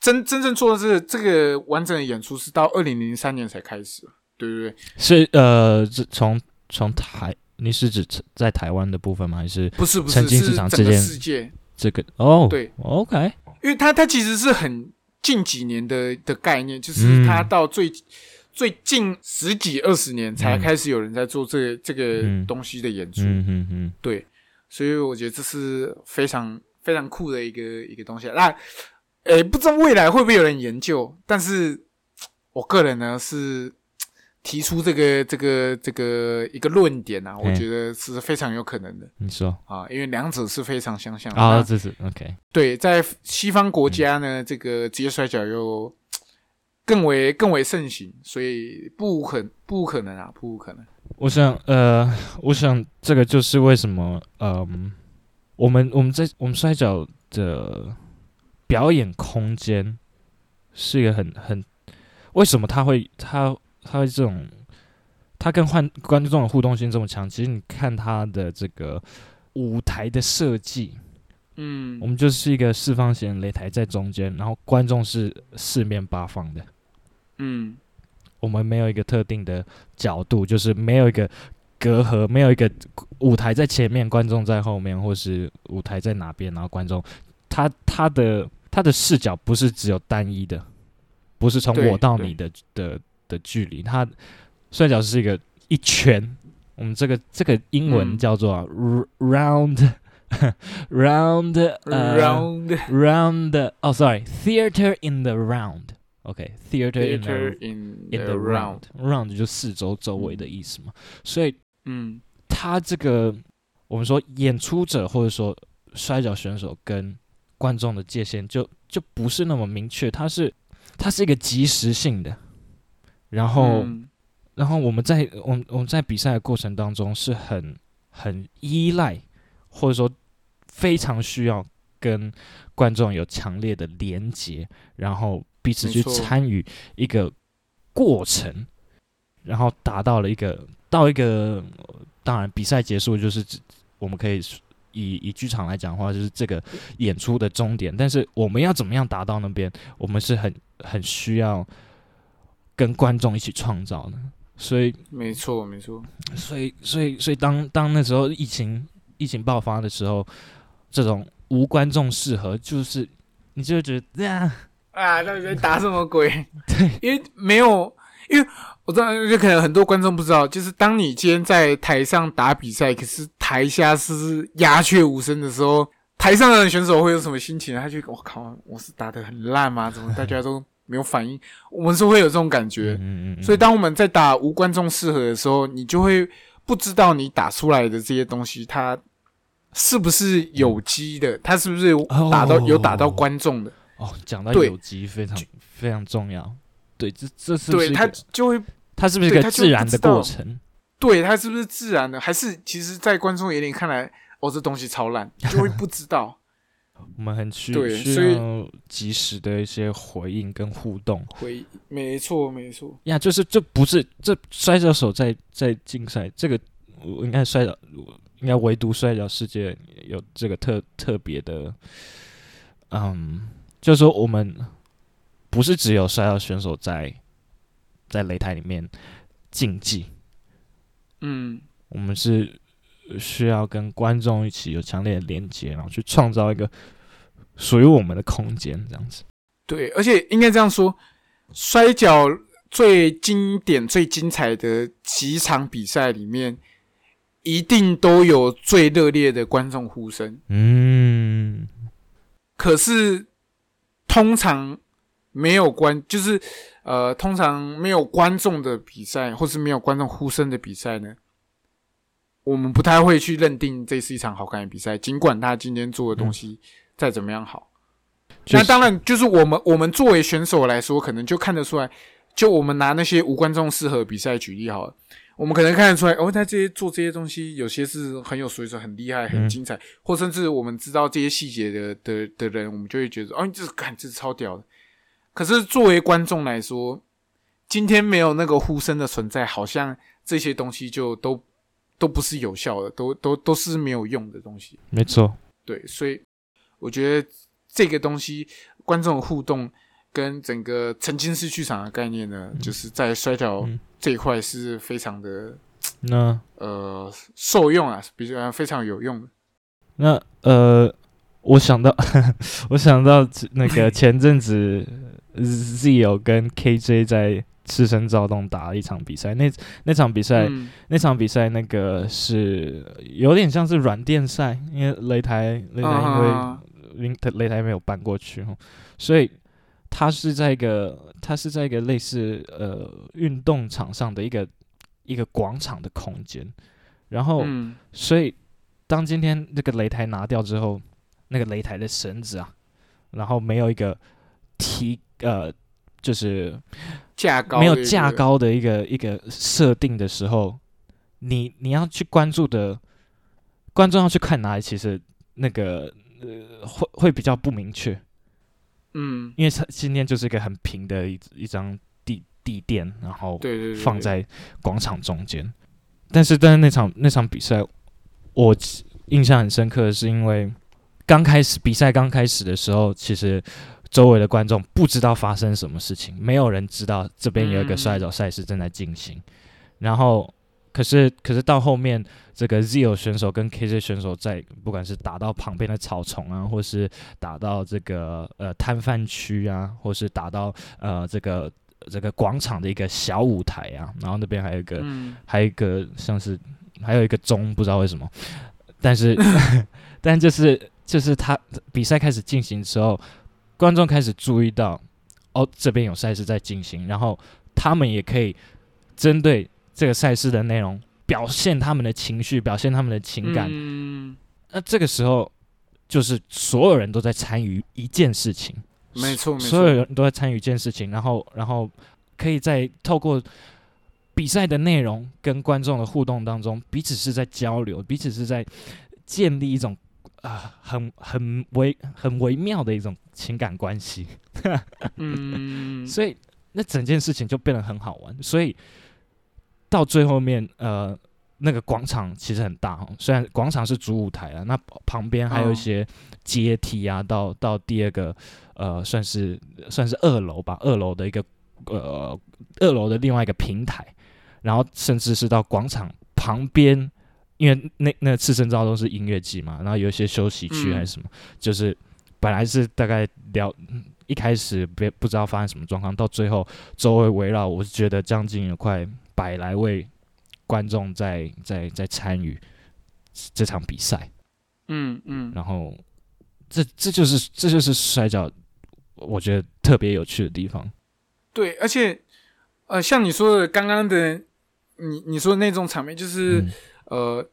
真真正做的这个这个完整的演出是到二零零三年才开始，对对对，是呃，这从从台，你是指在台湾的部分吗？还是不是不是沉浸式是这件世界，这个？哦，对，OK，因为它它其实是很近几年的的概念，就是它嗯到最、最近十几二十年才嗯开始有人在做这个这个嗯。东西的演出，嗯嗯嗯，对，所以我觉得这是非常非常酷的一个一个东西。那，诶，不知道未来会不会有人研究，但是我个人呢是提出这个这个这个一个论点啊，我嗯觉得是非常有可能的。你说。啊，因为两者是非常相像的。啊，那这是 OK，对，在西方国家呢，这个职业摔角又更为更为盛行，所以不无可不可能啊，不无可能。我想，呃，我想这个就是为什么，嗯、我们我们在我们摔跤的表演空间是一个很很，为什么他会他他会这种，他跟换观众的互动性这么强？其实你看他的这个舞台的设计，嗯我们就是一个四方形擂台在中间，然后观众是四面八方的。嗯我们没有一个特定的角度，就是没有一个隔阂，没有一个舞台在前面，观众在后面，或是舞台在哪边，然后观众他他的他的视角不是只有单一的，不是从我到你的的的距离，他摔跤是一个一圈，我们这个这个英文嗯叫做 round round 呃 round round 哦，sorry，theater in the round。OK，theater in the theater in in the round round 就四周周围的意思嘛，所以嗯他这个我们说演出者或者说摔跤选手跟观众的界限就就不是那么明确，它是它是一个即时性的，然后、嗯。然后我们在我们我们在比赛的过程当中是很很依赖，或者说非常需要跟观众有强烈的连接，然后彼此去参与一个过程，然后达到了一个到一个，当然比赛结束就是我们可以以以剧场来讲的话，就是这个演出的终点，但是我们要怎么样达到那边，我们是很很需要跟观众一起创造的。所以，没错没错，所以，所以，所以当当那时候疫情疫情爆发的时候，这种无观众适合，就是你就会觉得啊，啊，到底在打什么鬼？对，因为没有，因为我知道，就可能很多观众不知道，就是当你今天在台上打比赛，可是台下是鸦雀无声的时候，台上的选手会有什么心情？他就我靠，我是打的很烂吗？怎么大家都没有反应？我们是会有这种感觉。嗯嗯嗯，所以当我们在打无观众适合的时候，你就会不知道你打出来的这些东西，它是不是有机的，它是不是打到、哦有打到观众的。哦，讲到有机非常非常重要，对，这这是不对，它就会它是不是一个自然的过程？对它是不是自然的，还是其实，在观众眼里看来，哦，这东西超烂，就会不知道。我们很需需要及时的一些回应跟互动。回，没错，没错，呀，就是这不是这摔跤手在在竞赛，这个我应该摔跤，应该唯独摔跤世界有这个特特别的，嗯，就是说我们不是只有摔跤选手在在擂台里面竞技，嗯，我们是需要跟观众一起有强烈的连接，然后去创造一个属于我们的空间，这样子。对，而且应该这样说，摔跤最经典、最精彩的几场比赛里面，一定都有最热烈的观众呼声。嗯，可是通常没有观，就是呃，通常没有观众的比赛，或是没有观众呼声的比赛呢，我们不太会去认定这是一场好看的比赛，尽管他今天做的东西再怎么样好。就是那当然，就是我们我们作为选手来说，可能就看得出来。就我们拿那些无观众适合比赛举例好了，我们可能看得出来，哦，他这些做这些东西，有些是很有水准、很厉害、很嗯精彩，或甚至我们知道这些细节的的的人，我们就会觉得，哦，这是看这是超屌的。可是作为观众来说，今天没有那个呼声的存在，好像这些东西就都都不是有效的，都都都是没有用的东西。没错，对，所以我觉得这个东西观众互动跟整个沉浸式剧场的概念呢，就是在摔跤嗯这一块是非常的那呃受用啊，比较非常有用的。那呃，我想到 我想到那个 前阵子 Zio 跟 KJ 在赤身躁动打了一场比赛，那那场比赛、嗯。那场比赛那个是有点像是软垫赛，因为擂台擂台因为啊擂台擂台没有搬过去哦，所以它是在一个它是在一个类似呃运动场上的一个一个广场的空间，然后、嗯。所以当今天那个擂台拿掉之后，那个擂台的绳子啊，然后没有一个提呃就是架高没有的一个架，高的一个一个设定的时候，你你要去关注的观众要去看哪里，其实那个呃会会比较不明确，嗯，因为它今天就是一个很平的一一张地地垫，然后对，对放在广场中间。但是，但是那场那场比赛，我印象很深刻的是，因为刚开始比赛刚开始的时候，其实周围的观众不知道发生什么事情，没有人知道这边有一个嗯。摔跤赛事正在进行。然后，可是可是到后面，这个 Zio 选手跟 KZ 选手在不管是打到旁边的草丛啊，或是打到这个呃摊贩区啊，或是打到呃这个这个广场的一个小舞台啊，然后那边还有一个、嗯。还有一个像是还有一个钟，不知道为什么，但是 但就是就是他比赛开始进行之后，观众开始注意到哦这边有赛事在进行，然后他们也可以针对这个赛事的内容表现他们的情绪，表现他们的情感。嗯，那这个时候就是所有人都在参与一件事情，没错没错，所有人都在参与一件事情，然后然后可以在透过比赛的内容跟观众的互动当中，彼此是在交流，彼此是在建立一种啊、很很微很微妙的一种情感关系，嗯，所以那整件事情就变得很好玩。所以到最后面，呃，那个广场其实很大哈，虽然广场是主舞台啊，那旁边还有一哦。些阶梯啊，到到第二个呃，算是算是二楼吧，二楼的一个呃二楼的另外一个平台，然后甚至是到广场旁边。因为那那赤身照都是音乐季嘛，然后有一些休息区嗯。还是什么，就是本来是大概聊一开始别不知道发生什么状况，到最后周围围绕，我是觉得将近有快百来位观众在在在参与这场比赛，嗯嗯，然后这这就是这就是摔跤，我觉得特别有趣的地方。对，而且呃，像你说的刚刚的，你你说的那种场面，就是、嗯。呃，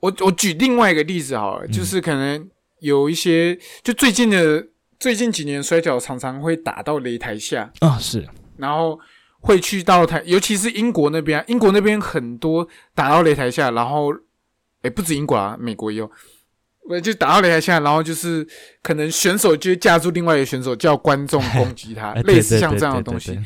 我我举另外一个例子好了，嗯。就是可能有一些，就最近的最近几年摔跤常常会打到擂台下，啊，是然后会去到台，尤其是英国那边啊，英国那边很多打到擂台下，然后哎，不止英国啊，美国也有。我就打到擂台下，然后就是可能选手就会架住另外一个选手，叫观众攻击他，哎类似像这样的东西。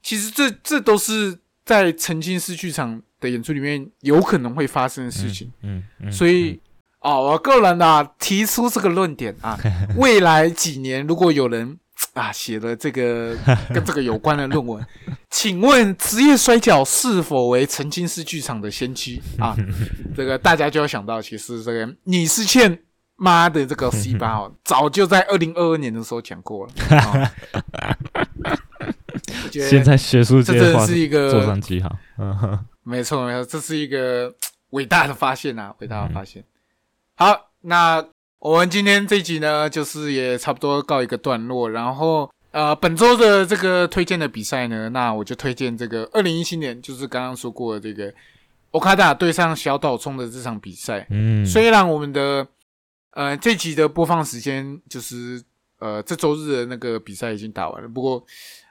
其实这这都是在沉浸式剧场的演出里面有可能会发生的事情。嗯嗯，所以哦，我个人啊提出这个论点啊，未来几年如果有人啊写了这个 跟这个有关的论文，请问职业摔跤是否为沉浸式剧场的先驱啊？这个大家就要想到，其实这个你是欠。妈的，这个 C 八哦，早就在二零二二年的时候讲过了。啊现在学术这真的是一个坐上记号，嗯哼，没错，没错，这是一个伟大的发现啊，伟大的发现。好，那我们今天这一集呢，就是也差不多告一个段落。然后，呃，本周的这个推荐的比赛呢，那我就推荐这个二零一七年，就是刚刚说过的这个欧卡达对上小岛冲的这场比赛。嗯，虽然我们的呃这集的播放时间就是呃这周日的那个比赛已经打完了，不过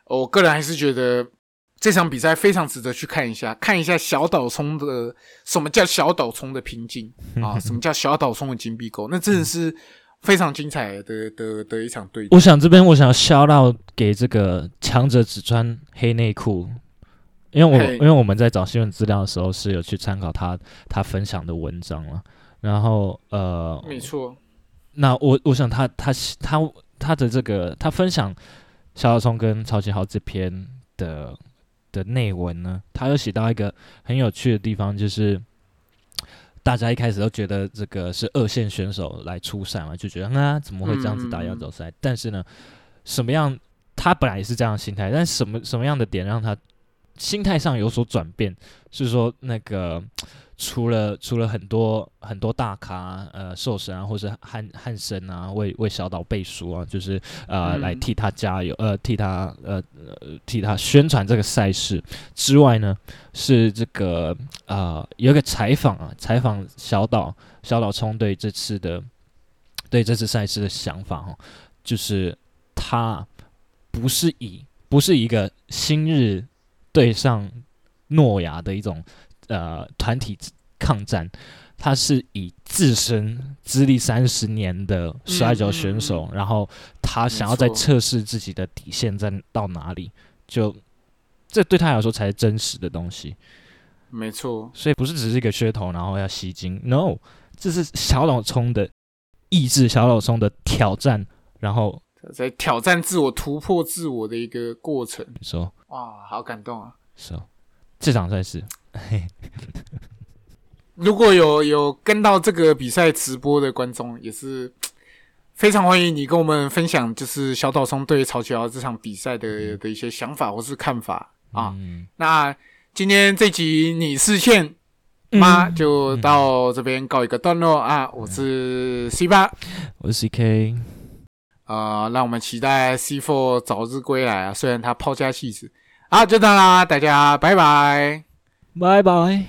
我个人还是觉得这场比赛非常值得去看一下，看一下小岛聪的什么叫小岛聪的瓶颈啊，什么叫小岛聪 的金币狗，那真的是非常精彩的的的一场对决。我想这边我想要 shout out 给这个强者只穿黑内裤，因为我因为我们在找新闻资料的时候是有去参考他他分享的文章了，然后呃，没错，那我我想他他他他的这个他分享小小聪跟超级豪这篇的的内文呢，他又写到一个很有趣的地方，就是大家一开始都觉得这个是二线选手来出赛嘛，就觉得啊怎么会这样子打亚洲赛？但是呢，什么样他本来也是这样的心态，但什么什么样的点让他心态上有所转变，是说那个除了除了很多很多大咖呃兽神啊，或是汉汉森啊，为为小岛背书啊，就是呃、嗯。来替他加油，呃替他呃呃替他宣传这个赛事之外呢，是这个呃有一个采访啊，采访小岛小岛聪对这次的对这次赛事的想法哦，就是他不是以不是一个新日对上诺亚的一种呃团体抗战，他是以自身资历三十年的摔跤选手，然后他想要再测试自己的底线在到哪里，就这对他来说才是真实的东西。没错，所以不是只是一个噱头，然后要吸睛，no，这是小老冲的意志，小老冲的挑战，然后在挑战自我、突破自我的一个过程。说。哇，好感动啊！说。这场赛事，如果有有跟到这个比赛直播的观众，也是非常欢迎你跟我们分享，就是小岛松对曹启尧这场比赛的的一些想法或是看法啊。嗯，那今天这集你视线妈就到这边告一个段落啊！我是 C 八，我是 CK，呃，让我们期待 C Four 早日归来啊！虽然他抛家弃子好，就这样啦，大家拜拜。拜拜。